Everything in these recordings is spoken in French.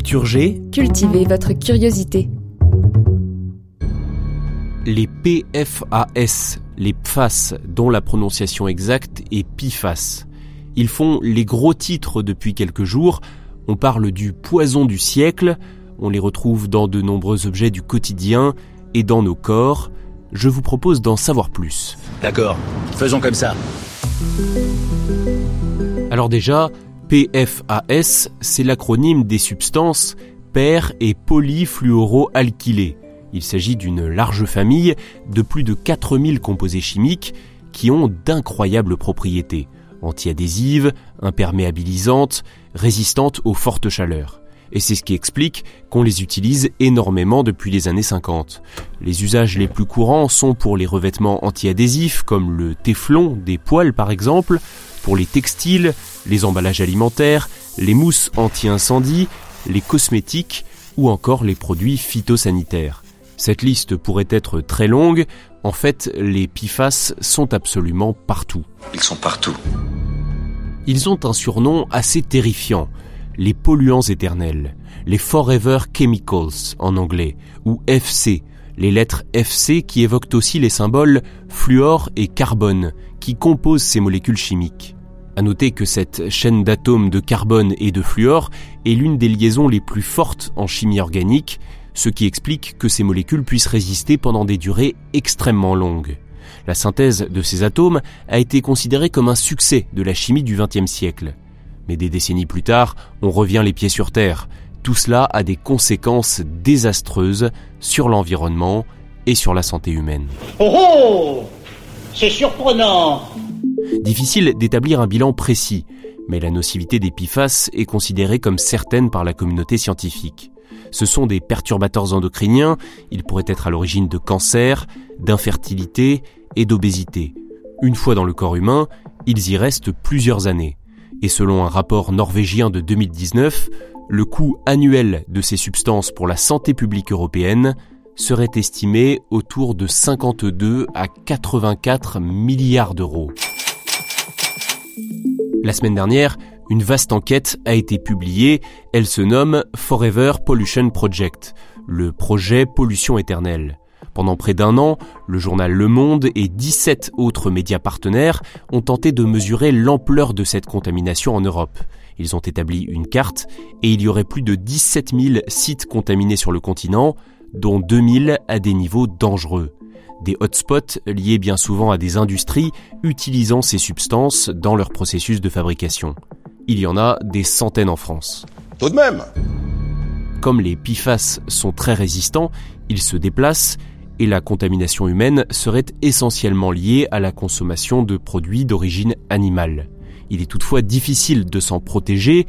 Culture G, Cultivez votre curiosité. les PFAS, les PFAS, dont la prononciation exacte est PFAS. Ils font les gros titres depuis quelques jours. On parle du poison du siècle. On les retrouve dans de nombreux objets du quotidien et dans nos corps. Je vous propose d'en savoir plus. D'accord, faisons comme ça. Alors déjà, PFAS, c'est l'acronyme des substances per et polyfluoroalkylées. Il s'agit d'une large famille de plus de 4000 composés chimiques qui ont d'incroyables propriétés antiadhésives, imperméabilisantes, résistantes aux fortes chaleurs. Et c'est ce qui explique qu'on les utilise énormément depuis les années 50. Les usages les plus courants sont pour les revêtements antiadhésifs comme le téflon des poêles par exemple, pour les textiles, les emballages alimentaires, les mousses anti-incendie, les cosmétiques ou encore les produits phytosanitaires. Cette liste pourrait être très longue, en fait les PFAS sont absolument partout. Ils sont partout. Ils ont un surnom assez terrifiant, les polluants éternels, les Forever Chemicals en anglais, ou FC, les lettres FC qui évoquent aussi les symboles fluor et carbone, qui composent ces molécules chimiques. À noter que cette chaîne d'atomes de carbone et de fluor est l'une des liaisons les plus fortes en chimie organique, ce qui explique que ces molécules puissent résister pendant des durées extrêmement longues. La synthèse de ces atomes a été considérée comme un succès de la chimie du XXe siècle. Mais des décennies plus tard, on revient les pieds sur terre. Tout cela a des conséquences désastreuses sur l'environnement et sur la santé humaine. Oh oh C'est surprenant Difficile d'établir un bilan précis, mais la nocivité des PFAS est considérée comme certaine par la communauté scientifique. Ce sont des perturbateurs endocriniens, ils pourraient être à l'origine de cancers, d'infertilité et d'obésité. Une fois dans le corps humain, ils y restent plusieurs années. Et selon un rapport norvégien de 2019, le coût annuel de ces substances pour la santé publique européenne serait estimé autour de 52 à 84 milliards d'euros. La semaine dernière, une vaste enquête a été publiée, elle se nomme Forever Pollution Project, le projet pollution éternelle. Pendant près d'un an, le journal Le Monde et 17 autres médias partenaires ont tenté de mesurer l'ampleur de cette contamination en Europe. Ils ont établi une carte et il y aurait plus de 17 000 sites contaminés sur le continent, dont 2000 à des niveaux dangereux. Des hotspots liés bien souvent à des industries utilisant ces substances dans leur processus de fabrication. Il y en a des centaines en France. Tout de même Comme les PFAS sont très résistants, ils se déplacent et la contamination humaine serait essentiellement liée à la consommation de produits d'origine animale. Il est toutefois difficile de s'en protéger.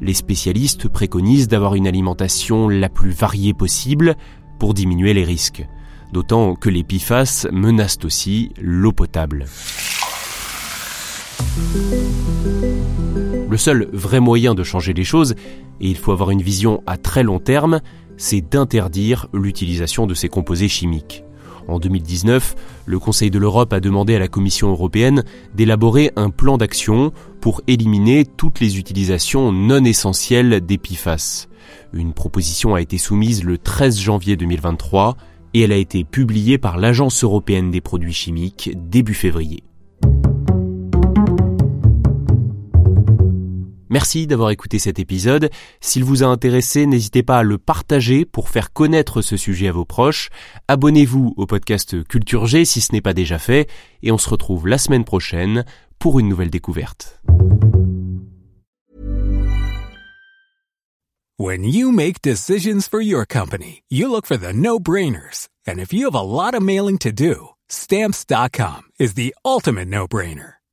Les spécialistes préconisent d'avoir une alimentation la plus variée possible pour diminuer les risques. D'autant que les PFAS menacent aussi l'eau potable. Le seul vrai moyen de changer les choses, et il faut avoir une vision à très long terme, c'est d'interdire l'utilisation de ces composés chimiques. En 2019, le Conseil de l'Europe a demandé à la Commission européenne d'élaborer un plan d'action pour éliminer toutes les utilisations non essentielles des. Une proposition a été soumise le 13 janvier 2023 et elle a été publiée par l'Agence européenne des produits chimiques début février. Merci d'avoir écouté cet épisode. S'il vous a intéressé, n'hésitez pas à le partager pour faire connaître ce sujet à vos proches. Abonnez-vous au podcast Culture G si ce n'est pas déjà fait et on se retrouve la semaine prochaine pour une nouvelle découverte. When you make decisions for your company, you look for the no-brainers. And if you have a lot of mailing to do, stamps.com is the ultimate no-brainer.